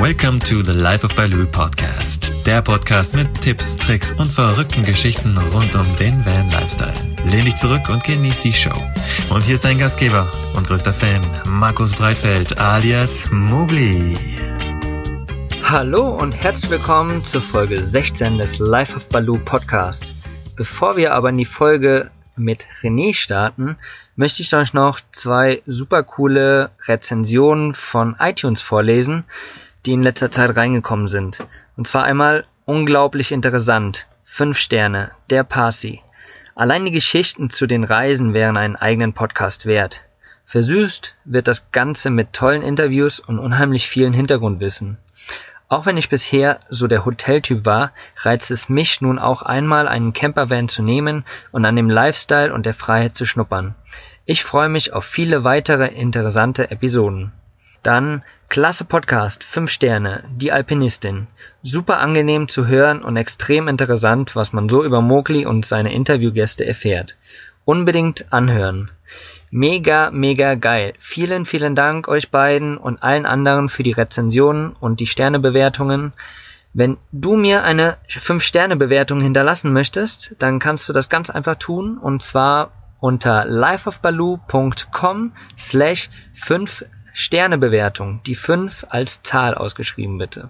Welcome to the Life of Baloo Podcast. Der Podcast mit Tipps, Tricks und verrückten Geschichten rund um den Van Lifestyle. Lehn dich zurück und genieß die Show. Und hier ist dein Gastgeber und größter Fan, Markus Breitfeld alias Mugli. Hallo und herzlich willkommen zur Folge 16 des Life of Baloo Podcast. Bevor wir aber in die Folge mit René starten, möchte ich euch noch zwei super coole Rezensionen von iTunes vorlesen, die in letzter Zeit reingekommen sind. Und zwar einmal unglaublich interessant. Fünf Sterne, der Parsi. Allein die Geschichten zu den Reisen wären einen eigenen Podcast wert. Versüßt wird das Ganze mit tollen Interviews und unheimlich vielen Hintergrundwissen. Auch wenn ich bisher so der Hoteltyp war, reizt es mich nun auch einmal einen Campervan zu nehmen und an dem Lifestyle und der Freiheit zu schnuppern. Ich freue mich auf viele weitere interessante Episoden. Dann klasse Podcast, 5 Sterne, die Alpinistin. Super angenehm zu hören und extrem interessant, was man so über Mowgli und seine Interviewgäste erfährt. Unbedingt anhören. Mega, mega geil. Vielen, vielen Dank euch beiden und allen anderen für die Rezensionen und die Sternebewertungen. Wenn du mir eine 5-Sterne-Bewertung hinterlassen möchtest, dann kannst du das ganz einfach tun und zwar unter lifeofbaloo.com slash 5 Sternebewertung, die 5 als Zahl ausgeschrieben bitte.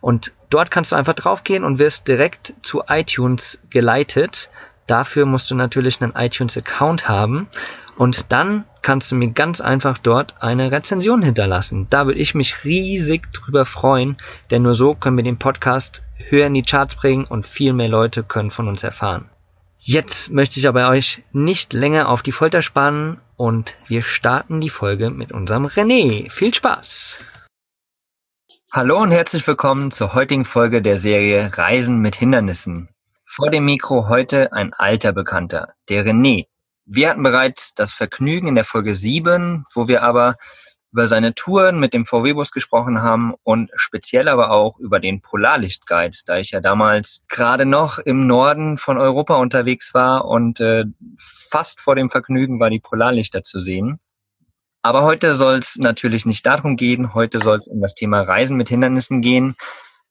Und dort kannst du einfach draufgehen und wirst direkt zu iTunes geleitet. Dafür musst du natürlich einen iTunes-Account haben. Und dann kannst du mir ganz einfach dort eine Rezension hinterlassen. Da würde ich mich riesig drüber freuen, denn nur so können wir den Podcast höher in die Charts bringen und viel mehr Leute können von uns erfahren. Jetzt möchte ich aber euch nicht länger auf die Folter spannen und wir starten die Folge mit unserem René. Viel Spaß! Hallo und herzlich willkommen zur heutigen Folge der Serie Reisen mit Hindernissen. Vor dem Mikro heute ein alter Bekannter, der René. Wir hatten bereits das Vergnügen in der Folge 7, wo wir aber über seine Touren mit dem VW-Bus gesprochen haben und speziell aber auch über den Polarlichtguide, da ich ja damals gerade noch im Norden von Europa unterwegs war und äh, fast vor dem Vergnügen war, die Polarlichter zu sehen. Aber heute soll es natürlich nicht darum gehen, heute soll es um das Thema Reisen mit Hindernissen gehen.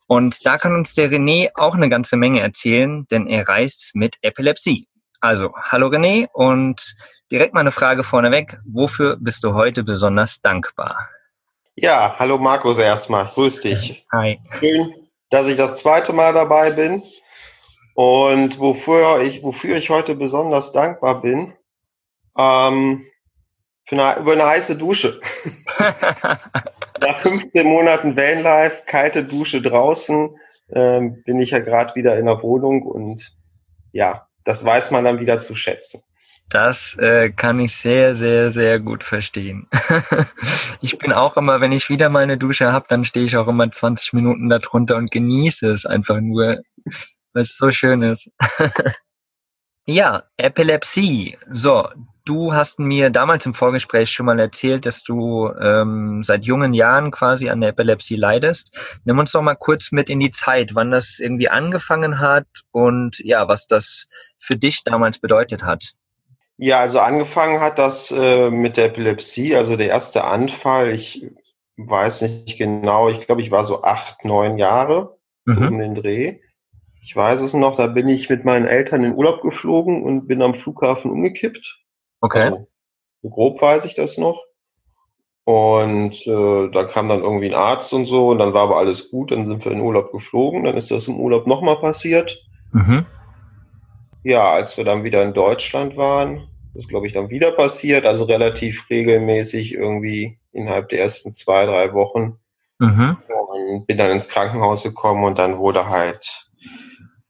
Und da kann uns der René auch eine ganze Menge erzählen, denn er reist mit Epilepsie. Also, hallo René und Direkt mal eine Frage vorneweg. Wofür bist du heute besonders dankbar? Ja, hallo Markus erstmal. Grüß dich. Hi. Schön, dass ich das zweite Mal dabei bin. Und wofür ich, wofür ich heute besonders dankbar bin, ähm, für eine, über eine heiße Dusche. Nach 15 Monaten Vanlife, kalte Dusche draußen, ähm, bin ich ja gerade wieder in der Wohnung und ja, das weiß man dann wieder zu schätzen. Das äh, kann ich sehr, sehr, sehr gut verstehen. ich bin auch immer, wenn ich wieder mal eine Dusche habe, dann stehe ich auch immer 20 Minuten darunter und genieße es einfach nur, weil es so schön ist. ja, Epilepsie. So, du hast mir damals im Vorgespräch schon mal erzählt, dass du ähm, seit jungen Jahren quasi an der Epilepsie leidest. Nimm uns doch mal kurz mit in die Zeit, wann das irgendwie angefangen hat und ja, was das für dich damals bedeutet hat. Ja, also angefangen hat das äh, mit der Epilepsie, also der erste Anfall. Ich weiß nicht genau, ich glaube, ich war so acht, neun Jahre mhm. um den Dreh. Ich weiß es noch, da bin ich mit meinen Eltern in Urlaub geflogen und bin am Flughafen umgekippt. Okay. Also, so grob weiß ich das noch. Und äh, da kam dann irgendwie ein Arzt und so, und dann war aber alles gut, dann sind wir in Urlaub geflogen, dann ist das im Urlaub nochmal passiert. Mhm ja, als wir dann wieder in Deutschland waren, das glaube ich dann wieder passiert, also relativ regelmäßig irgendwie innerhalb der ersten zwei, drei Wochen. Mhm. Und bin dann ins Krankenhaus gekommen und dann wurde halt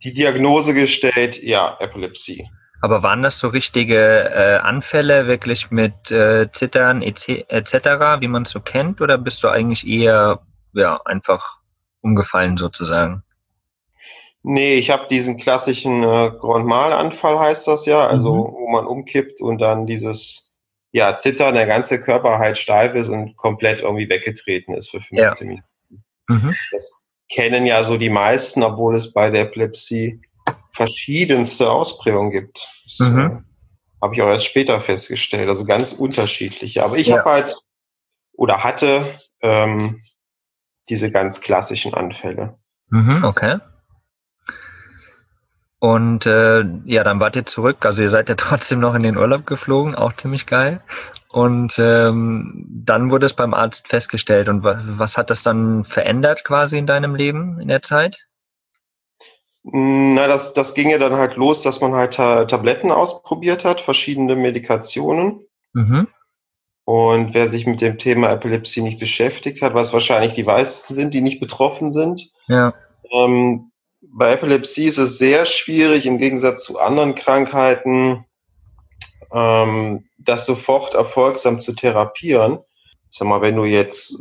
die Diagnose gestellt, ja, Epilepsie. Aber waren das so richtige äh, Anfälle, wirklich mit äh, Zittern etc., wie man es so kennt, oder bist du eigentlich eher ja, einfach umgefallen sozusagen? Nee, ich habe diesen klassischen äh, Grand Mal-Anfall, heißt das ja, also mhm. wo man umkippt und dann dieses ja, Zittern, der ganze Körper halt steif ist und komplett irgendwie weggetreten ist für 15 ja. Minuten. Mhm. Das kennen ja so die meisten, obwohl es bei der Epilepsie verschiedenste Ausprägungen gibt. Das mhm. äh, habe ich auch erst später festgestellt, also ganz unterschiedliche. Aber ich ja. habe halt oder hatte ähm, diese ganz klassischen Anfälle. Mhm, okay. Und äh, ja, dann wart ihr zurück. Also ihr seid ja trotzdem noch in den Urlaub geflogen, auch ziemlich geil. Und ähm, dann wurde es beim Arzt festgestellt. Und was hat das dann verändert quasi in deinem Leben in der Zeit? Na, das, das ging ja dann halt los, dass man halt Tabletten ausprobiert hat, verschiedene Medikationen. Mhm. Und wer sich mit dem Thema Epilepsie nicht beschäftigt hat, was wahrscheinlich die meisten sind, die nicht betroffen sind, ja. ähm, bei Epilepsie ist es sehr schwierig, im Gegensatz zu anderen Krankheiten, ähm, das sofort erfolgsam zu therapieren. Sag mal, wenn du jetzt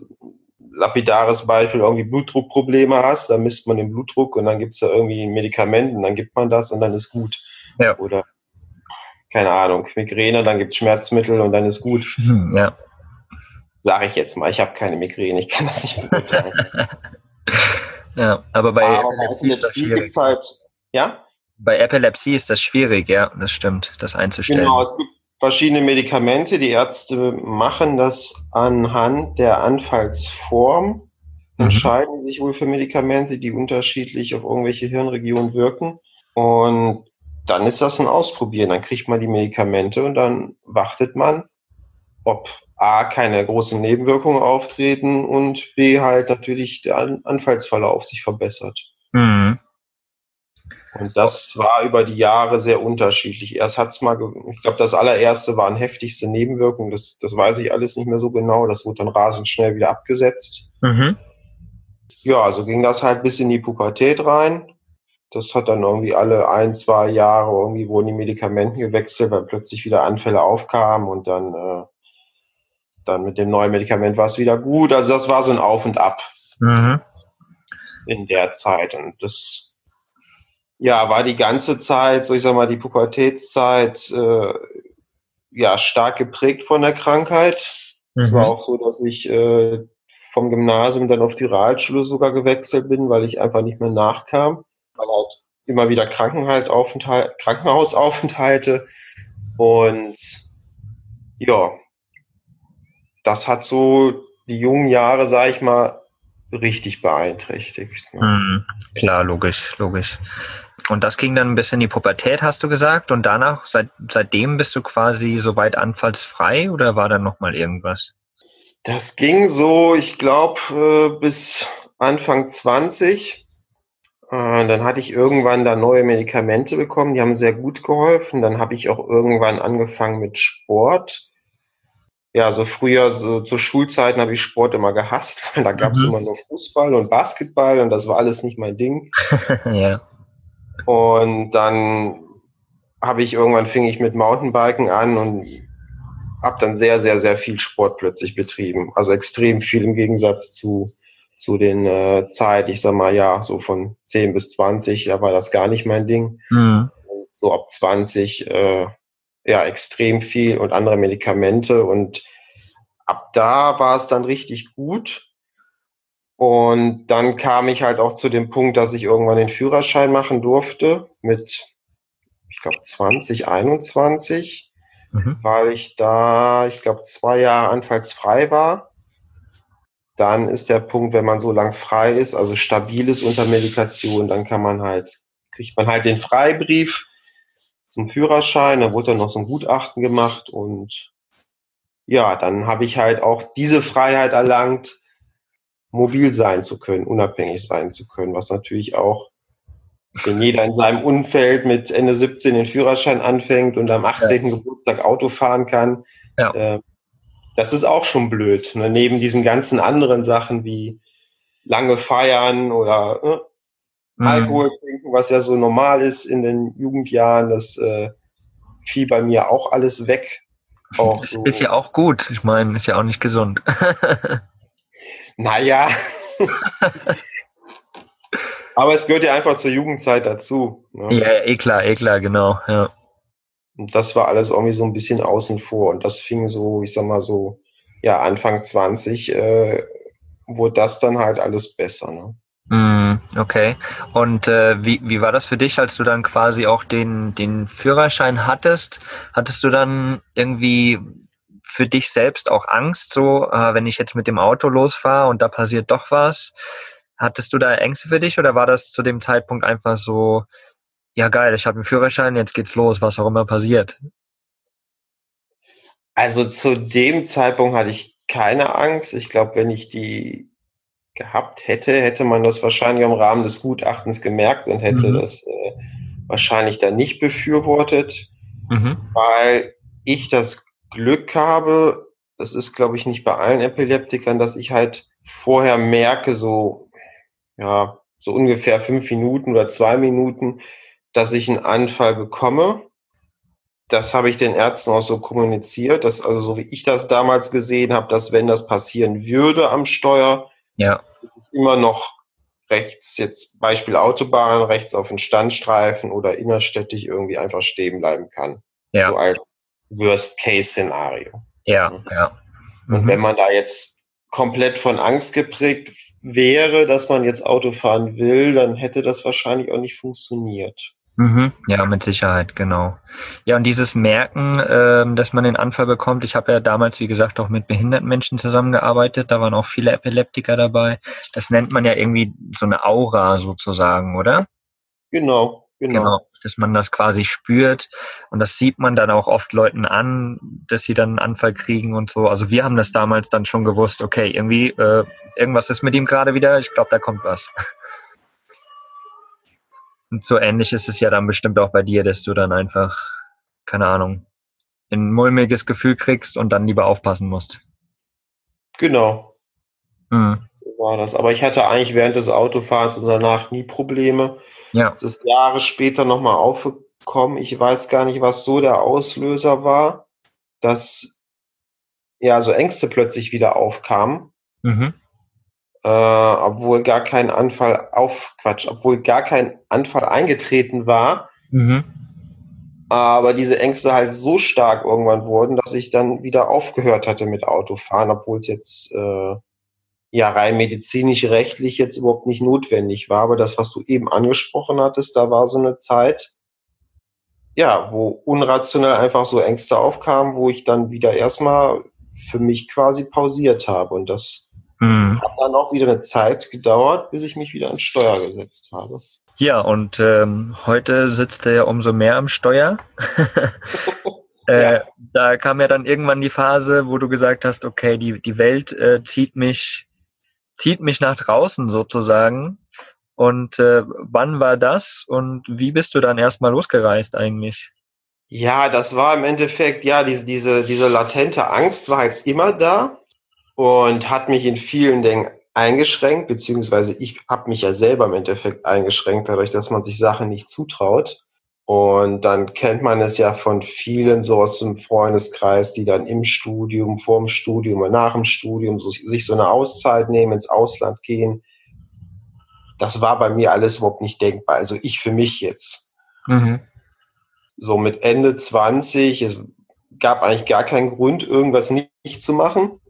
lapidares Beispiel irgendwie Blutdruckprobleme hast, dann misst man den Blutdruck und dann gibt's da irgendwie ein Medikament und dann gibt man das und dann ist gut. Ja. Oder keine Ahnung, Migräne, dann gibt's Schmerzmittel und dann ist gut. Hm, ja. Sage ich jetzt mal, ich habe keine Migräne, ich kann das nicht beurteilen. Ja, aber bei aber Epilepsie, ist das schwierig. Halt, ja? Bei Epilepsie ist das schwierig, ja, das stimmt, das einzustellen. Genau, es gibt verschiedene Medikamente. Die Ärzte machen das anhand der Anfallsform, mhm. entscheiden sich wohl für Medikamente, die unterschiedlich auf irgendwelche Hirnregionen wirken. Und dann ist das ein Ausprobieren. Dann kriegt man die Medikamente und dann wartet man, ob A, keine großen Nebenwirkungen auftreten und B, halt natürlich der Anfallsverlauf sich verbessert. Mhm. Und das war über die Jahre sehr unterschiedlich. Erst hat's mal, ich glaube, das allererste waren heftigste Nebenwirkungen. Das, das weiß ich alles nicht mehr so genau. Das wurde dann rasend schnell wieder abgesetzt. Mhm. Ja, so ging das halt bis in die Pubertät rein. Das hat dann irgendwie alle ein, zwei Jahre irgendwie wurden die Medikamenten gewechselt, weil plötzlich wieder Anfälle aufkamen und dann äh, dann mit dem neuen Medikament war es wieder gut. Also das war so ein Auf und Ab mhm. in der Zeit. Und das ja war die ganze Zeit, so ich sag mal, die Pubertätszeit äh, ja stark geprägt von der Krankheit. Mhm. Es war auch so, dass ich äh, vom Gymnasium dann auf die Realschule sogar gewechselt bin, weil ich einfach nicht mehr nachkam, weil halt immer wieder Krankenhausaufenthalte, Krankenhausaufenthalte und ja, das hat so die jungen Jahre, sage ich mal, richtig beeinträchtigt. Ne? Mhm, klar, logisch, logisch. Und das ging dann bis in die Pubertät, hast du gesagt, und danach, seit, seitdem bist du quasi soweit anfallsfrei oder war da nochmal irgendwas? Das ging so, ich glaube, äh, bis Anfang 20. Äh, dann hatte ich irgendwann da neue Medikamente bekommen, die haben sehr gut geholfen. Dann habe ich auch irgendwann angefangen mit Sport ja, so früher, so zu Schulzeiten habe ich Sport immer gehasst, weil da gab es mhm. immer nur Fußball und Basketball und das war alles nicht mein Ding. ja. Und dann habe ich irgendwann fing ich mit Mountainbiken an und habe dann sehr, sehr, sehr viel Sport plötzlich betrieben. Also extrem viel im Gegensatz zu, zu den äh, Zeit, ich sag mal, ja, so von 10 bis 20, da war das gar nicht mein Ding. Mhm. so ab 20 äh, ja extrem viel und andere Medikamente und ab da war es dann richtig gut. Und dann kam ich halt auch zu dem Punkt, dass ich irgendwann den Führerschein machen durfte mit, ich glaube, 2021, mhm. weil ich da, ich glaube, zwei Jahre anfallsfrei war. Dann ist der Punkt, wenn man so lang frei ist, also stabil ist unter Medikation, dann kann man halt, kriegt man halt den Freibrief zum Führerschein, da wurde dann noch so ein Gutachten gemacht und ja, dann habe ich halt auch diese Freiheit erlangt, mobil sein zu können, unabhängig sein zu können, was natürlich auch, wenn jeder in seinem Umfeld mit Ende 17 den Führerschein anfängt und am 18. Ja. Geburtstag Auto fahren kann, ja. äh, das ist auch schon blöd. Ne? Neben diesen ganzen anderen Sachen wie lange feiern oder äh, mhm. Alkohol trinken, was ja so normal ist in den Jugendjahren, das äh, fiel bei mir auch alles weg. Auch das so. ist ja auch gut. Ich meine, ist ja auch nicht gesund. naja. Aber es gehört ja einfach zur Jugendzeit dazu. Ne? Ja, eh klar, eh klar, genau, ja. Und das war alles irgendwie so ein bisschen außen vor. Und das fing so, ich sag mal so, ja, Anfang 20 äh, wurde das dann halt alles besser. Ne? Mm, okay. Und äh, wie, wie war das für dich, als du dann quasi auch den, den Führerschein hattest? Hattest du dann irgendwie für dich selbst auch Angst, so äh, wenn ich jetzt mit dem Auto losfahre und da passiert doch was? Hattest du da Ängste für dich oder war das zu dem Zeitpunkt einfach so, ja geil, ich habe einen Führerschein, jetzt geht's los, was auch immer passiert? Also zu dem Zeitpunkt hatte ich keine Angst. Ich glaube, wenn ich die gehabt hätte, hätte man das wahrscheinlich im Rahmen des Gutachtens gemerkt und hätte mhm. das äh, wahrscheinlich dann nicht befürwortet, mhm. weil ich das Glück habe, das ist, glaube ich, nicht bei allen Epileptikern, dass ich halt vorher merke, so, ja, so ungefähr fünf Minuten oder zwei Minuten, dass ich einen Anfall bekomme. Das habe ich den Ärzten auch so kommuniziert, dass, also so wie ich das damals gesehen habe, dass wenn das passieren würde am Steuer, ja. immer noch rechts, jetzt Beispiel Autobahn, rechts auf den Standstreifen oder innerstädtisch irgendwie einfach stehen bleiben kann. Ja. So als Worst-Case-Szenario. Ja, ja. Und mhm. wenn man da jetzt komplett von Angst geprägt wäre, dass man jetzt Auto fahren will, dann hätte das wahrscheinlich auch nicht funktioniert. Mhm, ja, mit Sicherheit, genau. Ja, und dieses Merken, ähm, dass man den Anfall bekommt, ich habe ja damals, wie gesagt, auch mit behinderten Menschen zusammengearbeitet, da waren auch viele Epileptiker dabei. Das nennt man ja irgendwie so eine Aura sozusagen, oder? Genau, genau. Genau, dass man das quasi spürt und das sieht man dann auch oft Leuten an, dass sie dann einen Anfall kriegen und so. Also wir haben das damals dann schon gewusst, okay, irgendwie, äh, irgendwas ist mit ihm gerade wieder, ich glaube, da kommt was. Und so ähnlich ist es ja dann bestimmt auch bei dir, dass du dann einfach, keine Ahnung, ein mulmiges Gefühl kriegst und dann lieber aufpassen musst. Genau. Mhm. So war das. Aber ich hatte eigentlich während des Autofahrens und danach nie Probleme. Ja. Es ist Jahre später nochmal aufgekommen. Ich weiß gar nicht, was so der Auslöser war, dass ja so Ängste plötzlich wieder aufkamen. Mhm äh, obwohl gar kein Anfall auf Quatsch, obwohl gar kein Anfall eingetreten war. Mhm. Aber diese Ängste halt so stark irgendwann wurden, dass ich dann wieder aufgehört hatte mit Autofahren, obwohl es jetzt äh, ja rein medizinisch rechtlich jetzt überhaupt nicht notwendig war. Aber das, was du eben angesprochen hattest, da war so eine Zeit, ja, wo unrationell einfach so Ängste aufkamen, wo ich dann wieder erstmal für mich quasi pausiert habe. Und das Mhm. Hat dann auch wieder eine Zeit gedauert, bis ich mich wieder ans Steuer gesetzt habe. Ja, und ähm, heute sitzt er ja umso mehr am Steuer. äh, ja. Da kam ja dann irgendwann die Phase, wo du gesagt hast, okay, die, die Welt äh, zieht mich, zieht mich nach draußen sozusagen. Und äh, wann war das und wie bist du dann erstmal losgereist eigentlich? Ja, das war im Endeffekt, ja, diese, diese, diese latente Angst war halt immer da und hat mich in vielen Dingen eingeschränkt, beziehungsweise ich habe mich ja selber im Endeffekt eingeschränkt, dadurch, dass man sich Sachen nicht zutraut. Und dann kennt man es ja von vielen so aus dem Freundeskreis, die dann im Studium, vorm Studium und nach dem Studium so, sich so eine Auszeit nehmen, ins Ausland gehen. Das war bei mir alles überhaupt nicht denkbar. Also ich für mich jetzt. Mhm. So mit Ende 20, es gab eigentlich gar keinen Grund, irgendwas nicht, nicht zu machen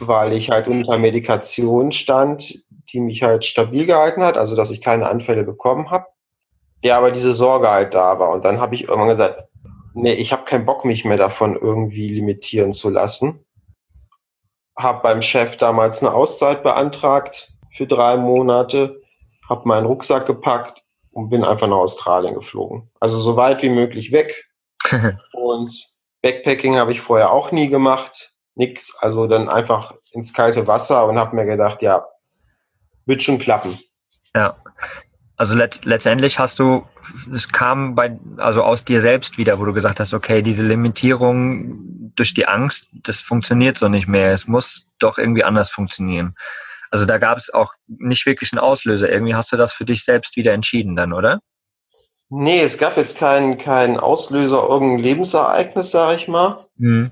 weil ich halt unter Medikation stand, die mich halt stabil gehalten hat, also dass ich keine Anfälle bekommen habe. Ja, aber diese Sorge halt da war. Und dann habe ich irgendwann gesagt, nee, ich habe keinen Bock, mich mehr davon irgendwie limitieren zu lassen. Hab beim Chef damals eine Auszeit beantragt für drei Monate, habe meinen Rucksack gepackt und bin einfach nach Australien geflogen. Also so weit wie möglich weg. und Backpacking habe ich vorher auch nie gemacht nix. Also dann einfach ins kalte Wasser und habe mir gedacht, ja, wird schon klappen. Ja. Also let letztendlich hast du, es kam bei, also aus dir selbst wieder, wo du gesagt hast, okay, diese Limitierung durch die Angst, das funktioniert so nicht mehr. Es muss doch irgendwie anders funktionieren. Also da gab es auch nicht wirklich einen Auslöser. Irgendwie hast du das für dich selbst wieder entschieden dann, oder? Nee, es gab jetzt keinen keinen Auslöser, irgendein Lebensereignis, sag ich mal. Mhm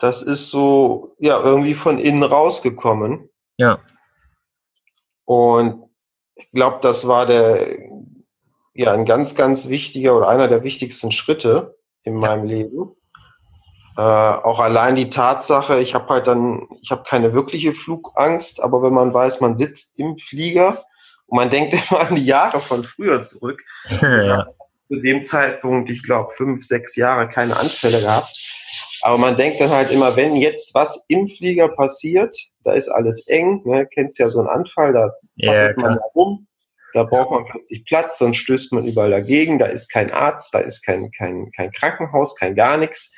das ist so, ja, irgendwie von innen rausgekommen. Ja. Und ich glaube, das war der, ja, ein ganz, ganz wichtiger oder einer der wichtigsten Schritte in meinem Leben. Äh, auch allein die Tatsache, ich habe halt dann, ich habe keine wirkliche Flugangst, aber wenn man weiß, man sitzt im Flieger und man denkt immer an die Jahre von früher zurück. ja. zu dem Zeitpunkt, ich glaube, fünf, sechs Jahre keine Anfälle gehabt Aber man denkt dann halt immer, wenn jetzt was im Flieger passiert, da ist alles eng, ne, kennst ja so einen Anfall, da ja, man ja rum, da braucht man plötzlich Platz, sonst stößt man überall dagegen, da ist kein Arzt, da ist kein, kein, kein Krankenhaus, kein gar nichts.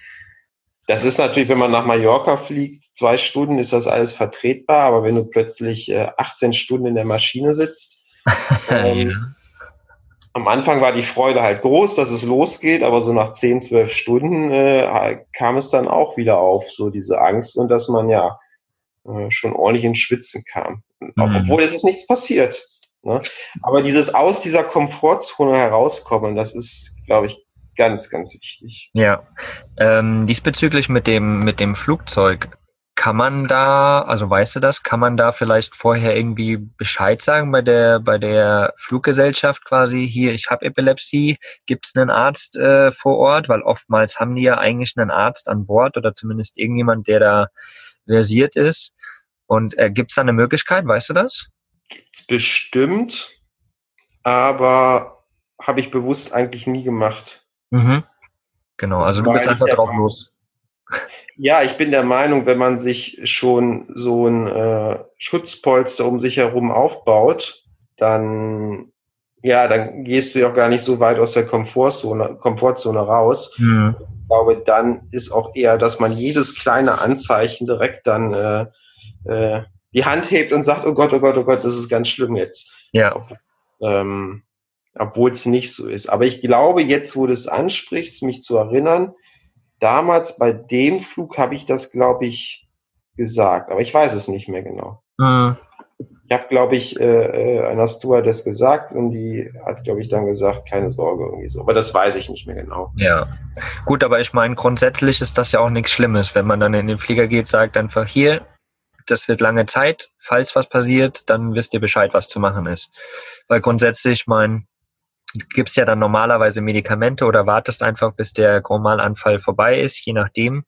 Das ist natürlich, wenn man nach Mallorca fliegt, zwei Stunden ist das alles vertretbar, aber wenn du plötzlich äh, 18 Stunden in der Maschine sitzt, ähm, am Anfang war die Freude halt groß, dass es losgeht, aber so nach 10, 12 Stunden äh, kam es dann auch wieder auf, so diese Angst und dass man ja äh, schon ordentlich ins Schwitzen kam. Mhm. Obwohl es ist nichts passiert. Ne? Aber dieses aus dieser Komfortzone herauskommen, das ist, glaube ich, ganz, ganz wichtig. Ja. Ähm, diesbezüglich mit dem, mit dem Flugzeug, kann man da, also weißt du das, kann man da vielleicht vorher irgendwie Bescheid sagen bei der, bei der Fluggesellschaft quasi, hier, ich habe Epilepsie, gibt es einen Arzt äh, vor Ort? Weil oftmals haben die ja eigentlich einen Arzt an Bord oder zumindest irgendjemand, der da versiert ist. Und äh, gibt es da eine Möglichkeit, weißt du das? Gibt's bestimmt, aber habe ich bewusst eigentlich nie gemacht. Mhm. Genau, also du bist einfach drauf los. Ja, ich bin der Meinung, wenn man sich schon so ein äh, Schutzpolster um sich herum aufbaut, dann ja, dann gehst du ja auch gar nicht so weit aus der Komfortzone, Komfortzone raus. Mhm. Ich glaube, dann ist auch eher, dass man jedes kleine Anzeichen direkt dann äh, äh, die Hand hebt und sagt, oh Gott, oh Gott, oh Gott, das ist ganz schlimm jetzt. Ja. Ob, ähm, obwohl es nicht so ist. Aber ich glaube, jetzt, wo du es ansprichst, mich zu erinnern, damals bei dem Flug habe ich das, glaube ich, gesagt, aber ich weiß es nicht mehr genau. Mhm. Ich habe, glaube ich, äh, äh, einer Stewardess gesagt und die hat, glaube ich, dann gesagt, keine Sorge, irgendwie so. Aber das weiß ich nicht mehr genau. Ja, gut, aber ich meine, grundsätzlich ist das ja auch nichts Schlimmes, wenn man dann in den Flieger geht, sagt einfach hier, das wird lange Zeit, falls was passiert, dann wisst ihr Bescheid, was zu machen ist. Weil grundsätzlich, mein, gibst ja dann normalerweise Medikamente oder wartest einfach, bis der Chromalanfall vorbei ist, je nachdem,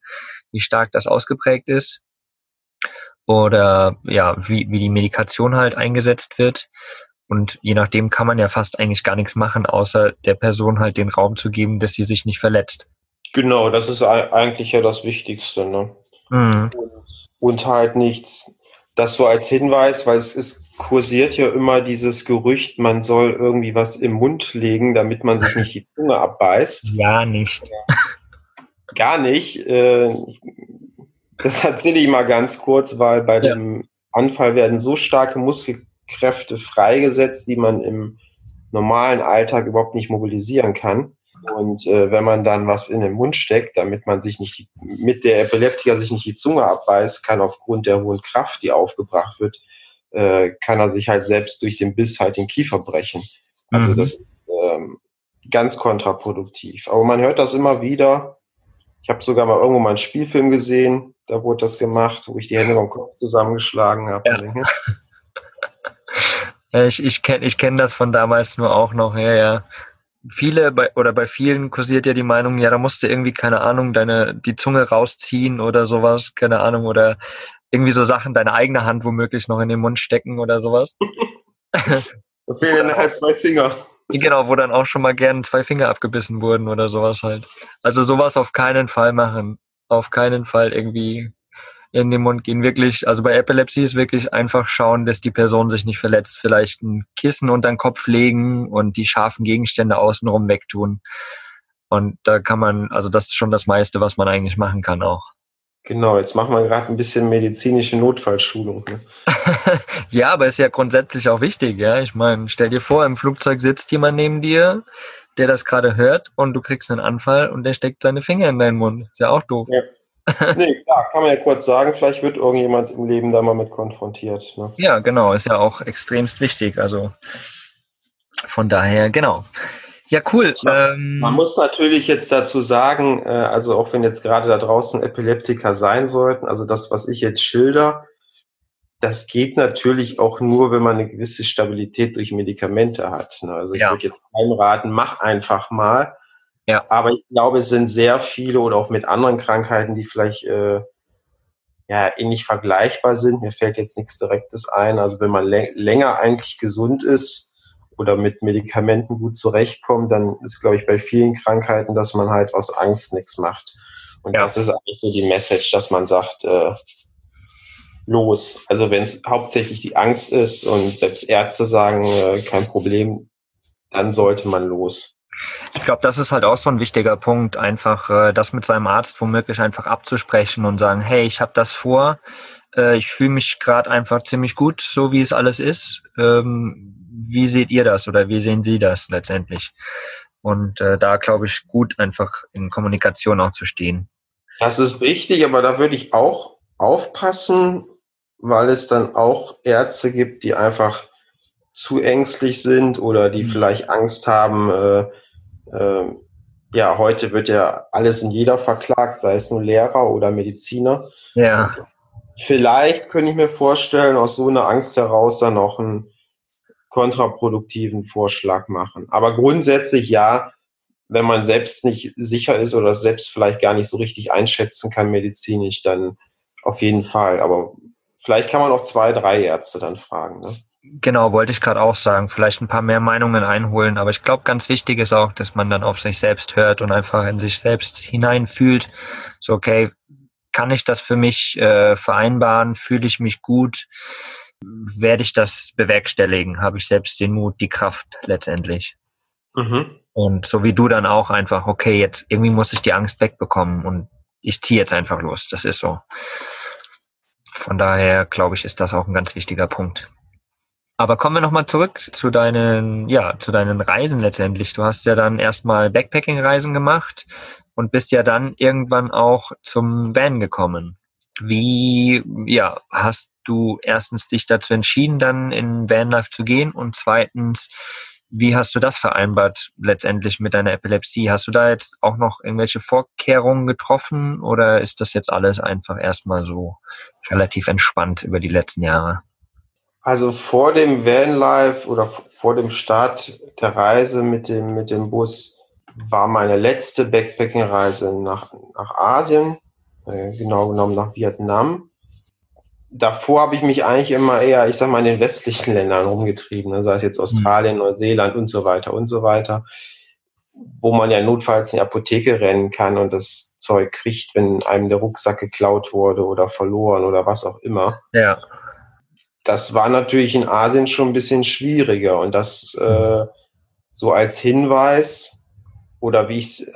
wie stark das ausgeprägt ist oder ja, wie, wie die Medikation halt eingesetzt wird. Und je nachdem kann man ja fast eigentlich gar nichts machen, außer der Person halt den Raum zu geben, dass sie sich nicht verletzt. Genau, das ist eigentlich ja das Wichtigste. Ne? Mhm. Und halt nichts, das so als Hinweis, weil es ist kursiert ja immer dieses Gerücht, man soll irgendwie was im Mund legen, damit man sich nicht die Zunge abbeißt. Ja, nicht. Gar nicht. Äh, das erzähle ich mal ganz kurz, weil bei ja. dem Anfall werden so starke Muskelkräfte freigesetzt, die man im normalen Alltag überhaupt nicht mobilisieren kann. Und äh, wenn man dann was in den Mund steckt, damit man sich nicht mit der Epileptiker sich nicht die Zunge abbeißt, kann aufgrund der hohen Kraft, die aufgebracht wird, äh, kann er sich halt selbst durch den Biss halt den Kiefer brechen. Also mhm. das ist ähm, ganz kontraproduktiv. Aber man hört das immer wieder. Ich habe sogar mal irgendwo mal einen Spielfilm gesehen, da wurde das gemacht, wo ich die Hände beim Kopf zusammengeschlagen habe. Ja. ich ich kenne ich kenn das von damals nur auch noch, ja, ja. Viele bei, oder bei vielen kursiert ja die Meinung, ja, da musst du irgendwie, keine Ahnung, deine, die Zunge rausziehen oder sowas, keine Ahnung, oder irgendwie so Sachen, deine eigene Hand womöglich noch in den Mund stecken oder sowas. da fehlen halt zwei Finger. Genau, wo dann auch schon mal gern zwei Finger abgebissen wurden oder sowas halt. Also sowas auf keinen Fall machen. Auf keinen Fall irgendwie in den Mund gehen. Wirklich, also bei Epilepsie ist wirklich einfach schauen, dass die Person sich nicht verletzt. Vielleicht ein Kissen unter den Kopf legen und die scharfen Gegenstände außenrum wegtun. Und da kann man, also das ist schon das meiste, was man eigentlich machen kann auch. Genau, jetzt machen wir gerade ein bisschen medizinische Notfallschulung. Ne? ja, aber ist ja grundsätzlich auch wichtig, ja. Ich meine, stell dir vor, im Flugzeug sitzt jemand neben dir, der das gerade hört und du kriegst einen Anfall und der steckt seine Finger in deinen Mund. Ist ja auch doof. Ja. nee, klar, kann man ja kurz sagen, vielleicht wird irgendjemand im Leben da mal mit konfrontiert. Ne? Ja, genau, ist ja auch extremst wichtig. Also von daher, genau. Ja, cool. Ähm, Man muss natürlich jetzt dazu sagen, äh, also auch wenn jetzt gerade da draußen Epileptiker sein sollten, also das, was ich jetzt schilder, das geht natürlich auch nur, wenn man eine gewisse Stabilität durch Medikamente hat. Ne? Also ich ja. würde jetzt einraten, mach einfach mal. Ja. Aber ich glaube, es sind sehr viele oder auch mit anderen Krankheiten, die vielleicht äh, ja ähnlich vergleichbar sind. Mir fällt jetzt nichts Direktes ein. Also wenn man länger eigentlich gesund ist, oder mit Medikamenten gut zurechtkommt, dann ist, glaube ich, bei vielen Krankheiten, dass man halt aus Angst nichts macht. Und ja. das ist eigentlich so die Message, dass man sagt, äh, los. Also wenn es hauptsächlich die Angst ist und selbst Ärzte sagen, äh, kein Problem, dann sollte man los. Ich glaube, das ist halt auch so ein wichtiger Punkt, einfach äh, das mit seinem Arzt womöglich einfach abzusprechen und sagen, hey, ich habe das vor, äh, ich fühle mich gerade einfach ziemlich gut, so wie es alles ist. Ähm, wie seht ihr das oder wie sehen Sie das letztendlich? Und äh, da glaube ich gut, einfach in Kommunikation auch zu stehen. Das ist richtig, aber da würde ich auch aufpassen, weil es dann auch Ärzte gibt, die einfach zu ängstlich sind oder die mhm. vielleicht Angst haben, äh, äh, ja, heute wird ja alles in jeder verklagt, sei es nur Lehrer oder Mediziner. Ja. Vielleicht könnte ich mir vorstellen, aus so einer Angst heraus dann auch einen kontraproduktiven Vorschlag machen. Aber grundsätzlich ja, wenn man selbst nicht sicher ist oder selbst vielleicht gar nicht so richtig einschätzen kann medizinisch, dann auf jeden Fall. Aber vielleicht kann man auch zwei, drei Ärzte dann fragen. Ne? Genau, wollte ich gerade auch sagen. Vielleicht ein paar mehr Meinungen einholen. Aber ich glaube, ganz wichtig ist auch, dass man dann auf sich selbst hört und einfach in sich selbst hineinfühlt. So, okay, kann ich das für mich äh, vereinbaren? Fühle ich mich gut? Werde ich das bewerkstelligen? Habe ich selbst den Mut, die Kraft letztendlich? Mhm. Und so wie du dann auch einfach, okay, jetzt irgendwie muss ich die Angst wegbekommen und ich ziehe jetzt einfach los. Das ist so. Von daher glaube ich, ist das auch ein ganz wichtiger Punkt. Aber kommen wir nochmal zurück zu deinen, ja, zu deinen Reisen letztendlich. Du hast ja dann erstmal Backpacking-Reisen gemacht und bist ja dann irgendwann auch zum Van gekommen. Wie, ja, hast du erstens dich dazu entschieden, dann in Vanlife zu gehen und zweitens, wie hast du das vereinbart letztendlich mit deiner Epilepsie? Hast du da jetzt auch noch irgendwelche Vorkehrungen getroffen oder ist das jetzt alles einfach erstmal so relativ entspannt über die letzten Jahre? Also vor dem Vanlife oder vor dem Start der Reise mit dem, mit dem Bus war meine letzte Backpacking-Reise nach, nach Asien, äh, genau genommen nach Vietnam. Davor habe ich mich eigentlich immer eher, ich sag mal, in den westlichen Ländern rumgetrieben, ne? sei es jetzt Australien, Neuseeland und so weiter und so weiter, wo man ja notfalls in die Apotheke rennen kann und das Zeug kriegt, wenn einem der Rucksack geklaut wurde oder verloren oder was auch immer. Ja das war natürlich in Asien schon ein bisschen schwieriger und das äh, so als Hinweis oder wie ich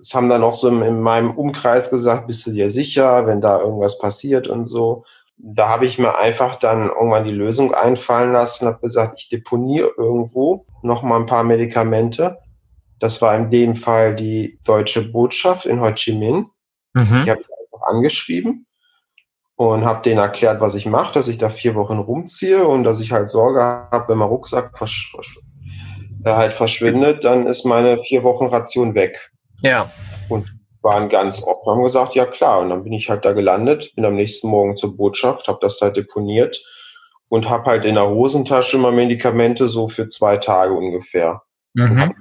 es haben dann auch so in meinem Umkreis gesagt, bist du dir sicher, wenn da irgendwas passiert und so. Da habe ich mir einfach dann irgendwann die Lösung einfallen lassen und habe gesagt, ich deponiere irgendwo noch mal ein paar Medikamente. Das war in dem Fall die deutsche Botschaft in Ho Chi Minh. Mhm. Die habe ich einfach angeschrieben und habe denen erklärt, was ich mache, dass ich da vier Wochen rumziehe und dass ich halt Sorge habe, wenn mein Rucksack versch äh, halt verschwindet, dann ist meine vier Wochen Ration weg. Ja. Und waren ganz offen, haben gesagt, ja klar. Und dann bin ich halt da gelandet, bin am nächsten Morgen zur Botschaft, habe das da deponiert und habe halt in der Hosentasche immer Medikamente so für zwei Tage ungefähr. Mhm.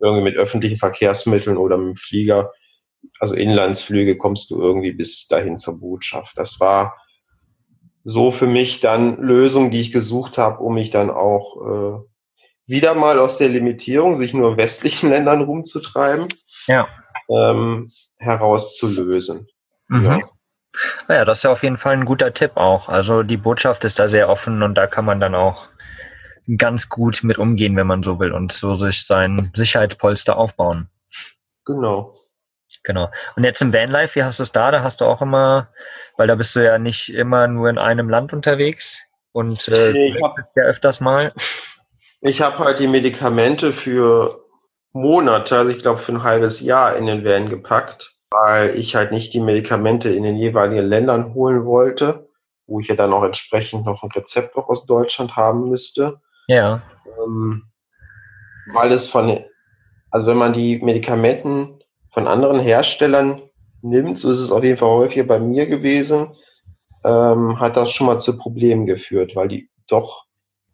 irgendwie mit öffentlichen Verkehrsmitteln oder mit dem Flieger also Inlandsflüge kommst du irgendwie bis dahin zur Botschaft. Das war so für mich dann Lösung, die ich gesucht habe, um mich dann auch äh, wieder mal aus der Limitierung, sich nur in westlichen Ländern rumzutreiben, ja. Ähm, herauszulösen. Mhm. Ja. Naja, das ist ja auf jeden Fall ein guter Tipp auch. Also die Botschaft ist da sehr offen und da kann man dann auch ganz gut mit umgehen, wenn man so will und so sich sein Sicherheitspolster aufbauen. Genau. Genau. Und jetzt im Vanlife, wie hast du es da? Da hast du auch immer, weil da bist du ja nicht immer nur in einem Land unterwegs und äh, ich hab, ja öfters mal. Ich habe halt die Medikamente für Monate, also ich glaube für ein halbes Jahr in den Van gepackt, weil ich halt nicht die Medikamente in den jeweiligen Ländern holen wollte, wo ich ja dann auch entsprechend noch ein Rezept noch aus Deutschland haben müsste. Ja. Ähm, weil es von, also wenn man die Medikamenten von anderen Herstellern nimmt, so ist es auf jeden Fall häufiger bei mir gewesen, ähm, hat das schon mal zu Problemen geführt, weil die doch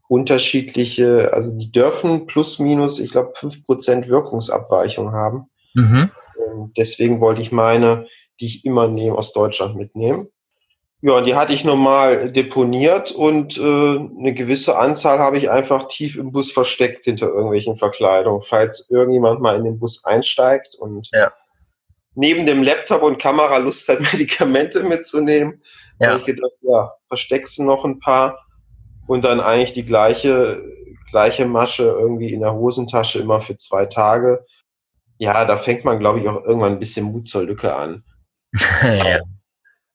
unterschiedliche, also die dürfen plus minus, ich glaube, fünf Prozent Wirkungsabweichung haben. Mhm. deswegen wollte ich meine, die ich immer nehme, aus Deutschland mitnehmen. Ja, die hatte ich normal deponiert und äh, eine gewisse Anzahl habe ich einfach tief im Bus versteckt hinter irgendwelchen Verkleidungen, falls irgendjemand mal in den Bus einsteigt und ja. neben dem Laptop und Kamera Lust hat, Medikamente mitzunehmen. Ja. habe ich gedacht, ja, versteckst du noch ein paar und dann eigentlich die gleiche, gleiche Masche irgendwie in der Hosentasche immer für zwei Tage. Ja, da fängt man, glaube ich, auch irgendwann ein bisschen Mut zur Lücke an. ja.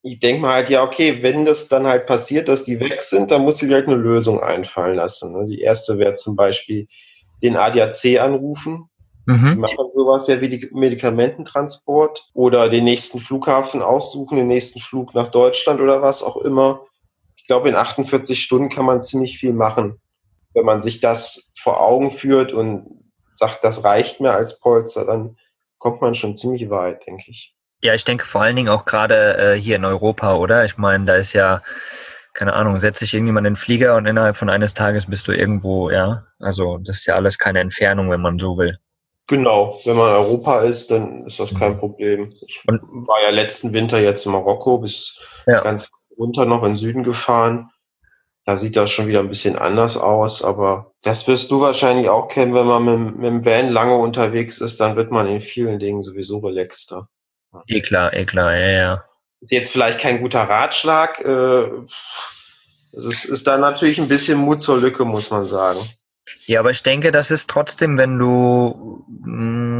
Ich denke mal halt, ja, okay, wenn das dann halt passiert, dass die weg sind, dann muss ich halt eine Lösung einfallen lassen. Ne? Die erste wäre zum Beispiel den ADAC anrufen, Mhm. Die machen sowas ja wie die Medikamententransport oder den nächsten Flughafen aussuchen, den nächsten Flug nach Deutschland oder was auch immer. Ich glaube, in 48 Stunden kann man ziemlich viel machen, wenn man sich das vor Augen führt und sagt, das reicht mir als Polster, dann kommt man schon ziemlich weit, denke ich. Ja, ich denke vor allen Dingen auch gerade äh, hier in Europa, oder? Ich meine, da ist ja, keine Ahnung, setzt sich irgendjemand in den Flieger und innerhalb von eines Tages bist du irgendwo, ja. Also das ist ja alles keine Entfernung, wenn man so will. Genau, wenn man in Europa ist, dann ist das kein Problem. Ich war ja letzten Winter jetzt in Marokko bis ja. ganz runter noch in den Süden gefahren. Da sieht das schon wieder ein bisschen anders aus, aber das wirst du wahrscheinlich auch kennen, wenn man mit, mit dem Van lange unterwegs ist, dann wird man in vielen Dingen sowieso relaxter. Eh klar, eh klar, ja, ja. Ist jetzt vielleicht kein guter Ratschlag. Äh, es ist, ist da natürlich ein bisschen Mut zur Lücke, muss man sagen. Ja, aber ich denke, das ist trotzdem, wenn du,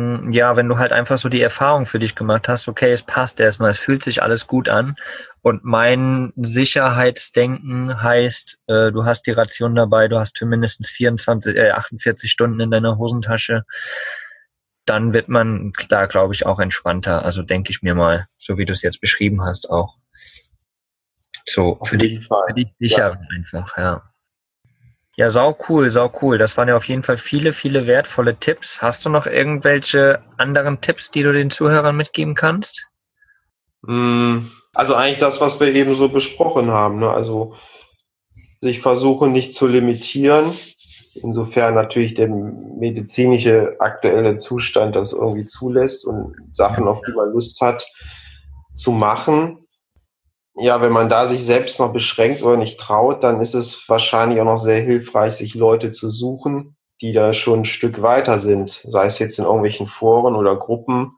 mm, ja, wenn du halt einfach so die Erfahrung für dich gemacht hast, okay, es passt erstmal, es fühlt sich alles gut an. Und mein Sicherheitsdenken heißt, äh, du hast die Ration dabei, du hast für mindestens 24, äh, 48 Stunden in deiner Hosentasche. Dann wird man da, glaube ich, auch entspannter. Also denke ich mir mal, so wie du es jetzt beschrieben hast, auch. So, für dich, für dich sicher ja. einfach, ja. Ja, sau cool, sau cool. Das waren ja auf jeden Fall viele, viele wertvolle Tipps. Hast du noch irgendwelche anderen Tipps, die du den Zuhörern mitgeben kannst? Hm, also eigentlich das, was wir eben so besprochen haben. Ne? Also sich versuchen nicht zu limitieren, insofern natürlich der medizinische aktuelle Zustand das irgendwie zulässt und Sachen, auf die man Lust hat, zu machen ja, wenn man da sich selbst noch beschränkt oder nicht traut, dann ist es wahrscheinlich auch noch sehr hilfreich, sich Leute zu suchen, die da schon ein Stück weiter sind, sei es jetzt in irgendwelchen Foren oder Gruppen,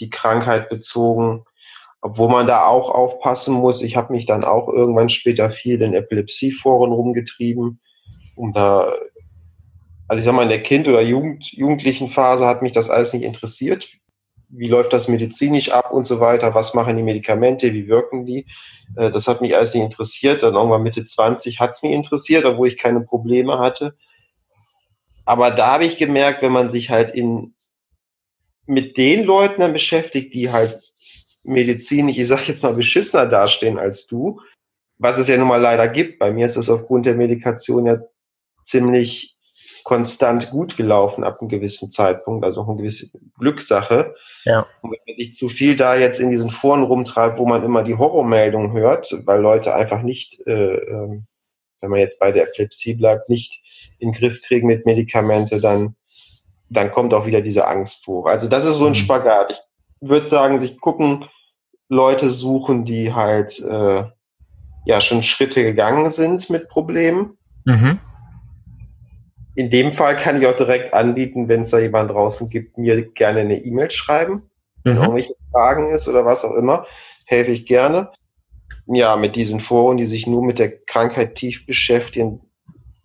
die Krankheit bezogen, obwohl man da auch aufpassen muss. Ich habe mich dann auch irgendwann später viel in Epilepsieforen rumgetrieben, um da, also ich sag mal, in der Kind- oder Jugend, jugendlichen Phase hat mich das alles nicht interessiert wie läuft das medizinisch ab und so weiter, was machen die Medikamente, wie wirken die. Äh, das hat mich alles nicht interessiert. Dann irgendwann Mitte 20 hat es mich interessiert, obwohl ich keine Probleme hatte. Aber da habe ich gemerkt, wenn man sich halt in mit den Leuten dann beschäftigt, die halt medizinisch, ich sag jetzt mal, beschissener dastehen als du, was es ja nun mal leider gibt. Bei mir ist es aufgrund der Medikation ja ziemlich konstant gut gelaufen ab einem gewissen Zeitpunkt, also auch eine gewisse Glückssache. Ja. Und wenn man sich zu viel da jetzt in diesen Foren rumtreibt, wo man immer die Horrormeldungen hört, weil Leute einfach nicht, äh, äh, wenn man jetzt bei der Epilepsie bleibt, nicht in den Griff kriegen mit Medikamente, dann, dann kommt auch wieder diese Angst hoch. Also das ist so ein mhm. Spagat. Ich würde sagen, sich gucken, Leute suchen, die halt äh, ja schon Schritte gegangen sind mit Problemen. Mhm in dem Fall kann ich auch direkt anbieten, wenn es da jemand draußen gibt, mir gerne eine E-Mail schreiben, wenn mhm. irgendwelche Fragen ist oder was auch immer, helfe ich gerne. Ja, mit diesen Foren, die sich nur mit der Krankheit tief beschäftigen,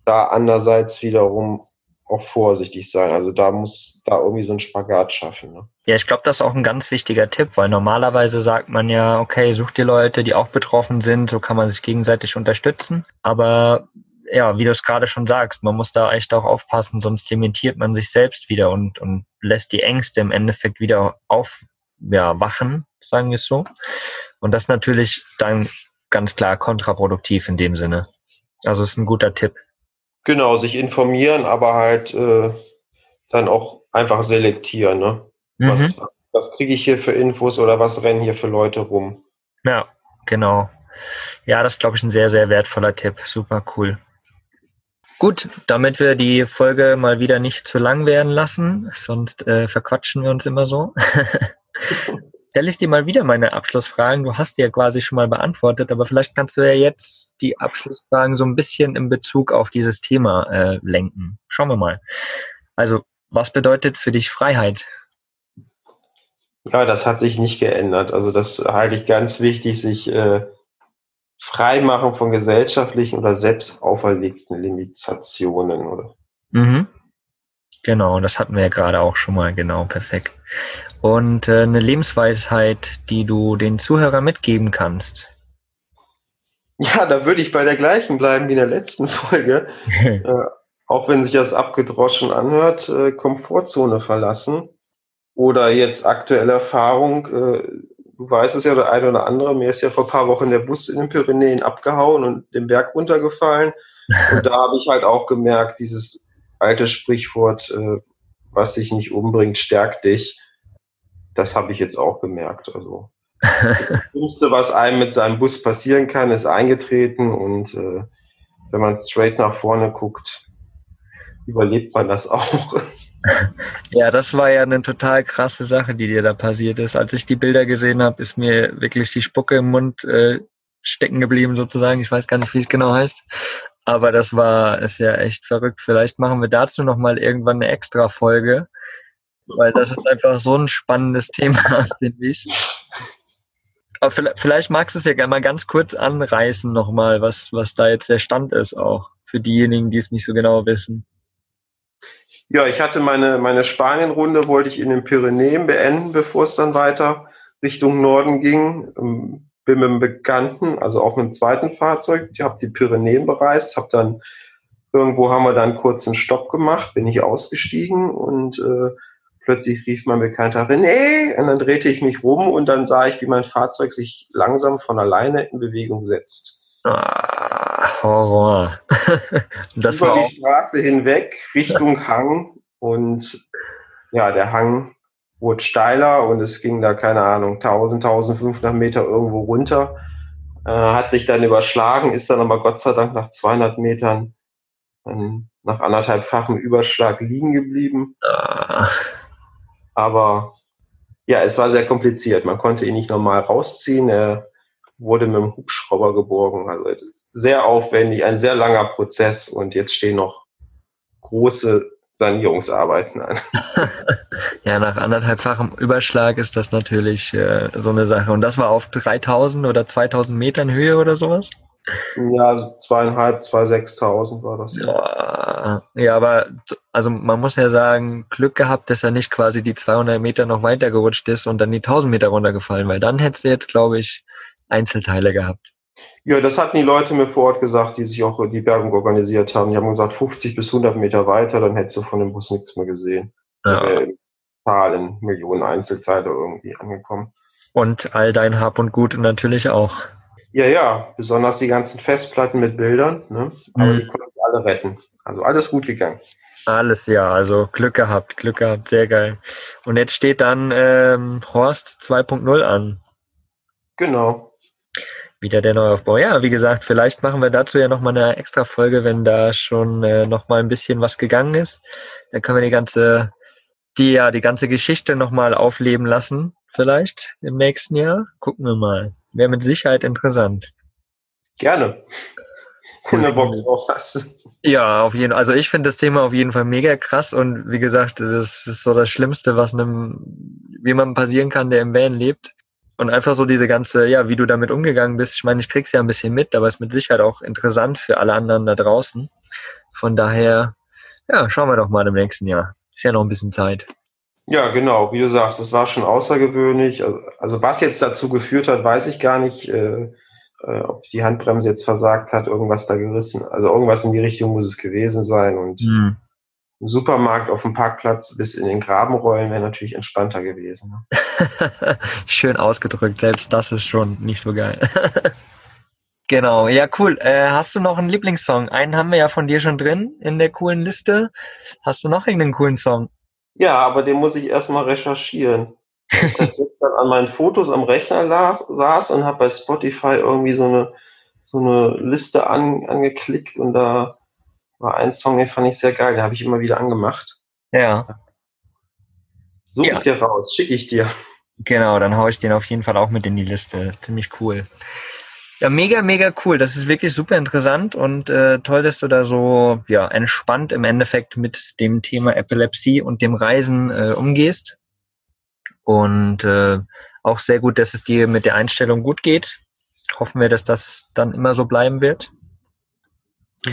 da andererseits wiederum auch vorsichtig sein. Also da muss da irgendwie so ein Spagat schaffen. Ne? Ja, ich glaube, das ist auch ein ganz wichtiger Tipp, weil normalerweise sagt man ja, okay, such dir Leute, die auch betroffen sind, so kann man sich gegenseitig unterstützen. Aber ja, wie du es gerade schon sagst, man muss da echt auch aufpassen, sonst limitiert man sich selbst wieder und, und lässt die Ängste im Endeffekt wieder aufwachen, ja, sagen wir es so. Und das natürlich dann ganz klar kontraproduktiv in dem Sinne. Also ist ein guter Tipp. Genau, sich informieren, aber halt äh, dann auch einfach selektieren. Ne? Mhm. Was, was, was kriege ich hier für Infos oder was rennen hier für Leute rum? Ja, genau. Ja, das ist, glaube ich, ein sehr, sehr wertvoller Tipp. Super cool. Gut, damit wir die Folge mal wieder nicht zu lang werden lassen, sonst äh, verquatschen wir uns immer so. Stelle ich dir mal wieder meine Abschlussfragen. Du hast die ja quasi schon mal beantwortet, aber vielleicht kannst du ja jetzt die Abschlussfragen so ein bisschen in Bezug auf dieses Thema äh, lenken. Schauen wir mal. Also, was bedeutet für dich Freiheit? Ja, das hat sich nicht geändert. Also das halte ich ganz wichtig, sich äh, frei machen von gesellschaftlichen oder selbst auferlegten Limitationen, oder? Mhm. Genau, das hatten wir ja gerade auch schon mal, genau, perfekt. Und äh, eine Lebensweisheit, die du den Zuhörern mitgeben kannst. Ja, da würde ich bei der gleichen bleiben wie in der letzten Folge. äh, auch wenn sich das abgedroschen anhört, äh, Komfortzone verlassen. Oder jetzt aktuelle Erfahrung, äh, du weißt es ja, der eine oder andere, mir ist ja vor ein paar Wochen der Bus in den Pyrenäen abgehauen und den Berg runtergefallen. Und da habe ich halt auch gemerkt, dieses alte Sprichwort, äh, was sich nicht umbringt, stärkt dich. Das habe ich jetzt auch gemerkt. Also das Schlimmste, was einem mit seinem Bus passieren kann, ist eingetreten und äh, wenn man straight nach vorne guckt, überlebt man das auch. Ja, das war ja eine total krasse Sache, die dir da passiert ist. Als ich die Bilder gesehen habe, ist mir wirklich die Spucke im Mund äh, stecken geblieben sozusagen. Ich weiß gar nicht, wie es genau heißt. Aber das war, ist ja echt verrückt. Vielleicht machen wir dazu nochmal irgendwann eine extra Folge, weil das ist einfach so ein spannendes Thema, finde ich. Aber vielleicht magst du es ja gerne mal ganz kurz anreißen nochmal, was, was da jetzt der Stand ist auch, für diejenigen, die es nicht so genau wissen. Ja, ich hatte meine, meine Spanien-Runde, wollte ich in den Pyrenäen beenden, bevor es dann weiter Richtung Norden ging. Ähm, bin mit einem Bekannten, also auch mit einem zweiten Fahrzeug, ich habe die Pyrenäen bereist, habe dann irgendwo haben wir dann kurz einen Stopp gemacht, bin ich ausgestiegen und äh, plötzlich rief mein Bekannter René und dann drehte ich mich rum und dann sah ich, wie mein Fahrzeug sich langsam von alleine in Bewegung setzt. Ah, Horror. das Über war die Straße hinweg Richtung Hang und ja, der Hang wurde steiler und es ging da, keine Ahnung, 1000, 1500 Meter irgendwo runter. Äh, hat sich dann überschlagen, ist dann aber Gott sei Dank nach 200 Metern ähm, nach anderthalbfachem Überschlag liegen geblieben. Ah. Aber ja, es war sehr kompliziert. Man konnte ihn nicht normal rausziehen. Er wurde mit dem Hubschrauber geborgen. Also sehr aufwendig, ein sehr langer Prozess und jetzt stehen noch große Sanierungsarbeiten an. ja, nach anderthalbfachem Überschlag ist das natürlich äh, so eine Sache. Und das war auf 3000 oder 2000 Metern Höhe oder sowas? Ja, zweieinhalb, zwei, sechstausend war das. Ja. ja, aber also man muss ja sagen, Glück gehabt, dass er nicht quasi die 200 Meter noch weiter gerutscht ist und dann die 1000 Meter runtergefallen, weil dann hättest du jetzt, glaube ich, Einzelteile gehabt. Ja, das hatten die Leute mir vor Ort gesagt, die sich auch die Bergung organisiert haben. Die haben gesagt, 50 bis 100 Meter weiter, dann hättest du von dem Bus nichts mehr gesehen. Ja. Äh, Zahlen, Millionen Einzelteile irgendwie angekommen. Und all dein Hab und Gut natürlich auch. Ja, ja, besonders die ganzen Festplatten mit Bildern, ne? aber mhm. die konnten alle retten. Also alles gut gegangen. Alles ja, also Glück gehabt, Glück gehabt, sehr geil. Und jetzt steht dann ähm, Horst 2.0 an. Genau wieder der Neuaufbau. Ja, wie gesagt, vielleicht machen wir dazu ja nochmal eine extra Folge, wenn da schon äh, nochmal ein bisschen was gegangen ist. Dann können wir die ganze, die ja, die ganze Geschichte nochmal aufleben lassen, vielleicht im nächsten Jahr. Gucken wir mal. Wäre mit Sicherheit interessant. Gerne. Du Bock drauf hast. Ja, auf jeden Fall. Also ich finde das Thema auf jeden Fall mega krass und wie gesagt, das ist so das Schlimmste, was einem, man passieren kann, der im Van lebt und einfach so diese ganze, ja, wie du damit umgegangen bist. Ich meine, ich krieg's ja ein bisschen mit, aber es ist mit Sicherheit auch interessant für alle anderen da draußen. Von daher, ja, schauen wir doch mal im nächsten Jahr. Ist ja noch ein bisschen Zeit. Ja, genau. Wie du sagst, das war schon außergewöhnlich. Also, also was jetzt dazu geführt hat, weiß ich gar nicht. Äh, äh, ob die Handbremse jetzt versagt hat, irgendwas da gerissen. Also irgendwas in die Richtung muss es gewesen sein. Und mhm Supermarkt auf dem Parkplatz bis in den Graben rollen wäre natürlich entspannter gewesen. Ne? Schön ausgedrückt, selbst das ist schon nicht so geil. genau, ja, cool. Äh, hast du noch einen Lieblingssong? Einen haben wir ja von dir schon drin in der coolen Liste. Hast du noch irgendeinen coolen Song? Ja, aber den muss ich erstmal recherchieren. Ich gestern an meinen Fotos am Rechner las, saß und habe bei Spotify irgendwie so eine, so eine Liste an, angeklickt und da war ein Song, den fand ich sehr geil, den habe ich immer wieder angemacht. Ja. Such ja. ich dir raus, schicke ich dir. Genau, dann haue ich den auf jeden Fall auch mit in die Liste. Ziemlich cool. Ja, mega, mega cool. Das ist wirklich super interessant und äh, toll, dass du da so ja, entspannt im Endeffekt mit dem Thema Epilepsie und dem Reisen äh, umgehst. Und äh, auch sehr gut, dass es dir mit der Einstellung gut geht. Hoffen wir, dass das dann immer so bleiben wird.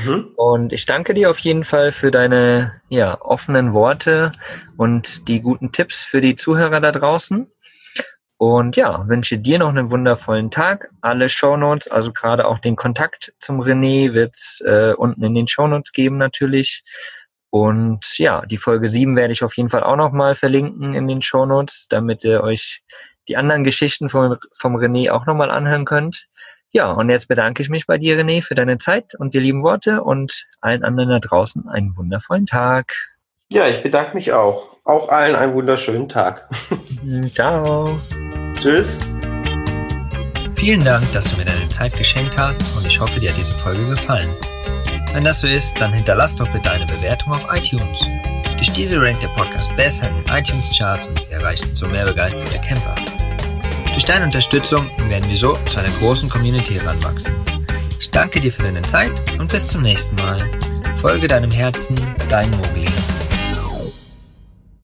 Mhm. Und ich danke dir auf jeden Fall für deine ja, offenen Worte und die guten Tipps für die Zuhörer da draußen. Und ja, wünsche dir noch einen wundervollen Tag. Alle Shownotes, also gerade auch den Kontakt zum René, wird's äh, unten in den Shownotes geben natürlich. Und ja, die Folge 7 werde ich auf jeden Fall auch nochmal verlinken in den Shownotes, damit ihr euch die anderen Geschichten vom, vom René auch nochmal anhören könnt. Ja, und jetzt bedanke ich mich bei dir, René, für deine Zeit und die lieben Worte und allen anderen da draußen einen wundervollen Tag. Ja, ich bedanke mich auch. Auch allen einen wunderschönen Tag. Ciao. Tschüss. Vielen Dank, dass du mir deine Zeit geschenkt hast und ich hoffe, dir hat diese Folge gefallen. Wenn das so ist, dann hinterlass doch bitte eine Bewertung auf iTunes. Durch diese rankt der Podcast besser in den iTunes-Charts und wir erreichen so mehr begeisterte Camper. Durch deine Unterstützung werden wir so zu einer großen Community heranwachsen. Ich danke dir für deine Zeit und bis zum nächsten Mal. Folge deinem Herzen, dein Mogli.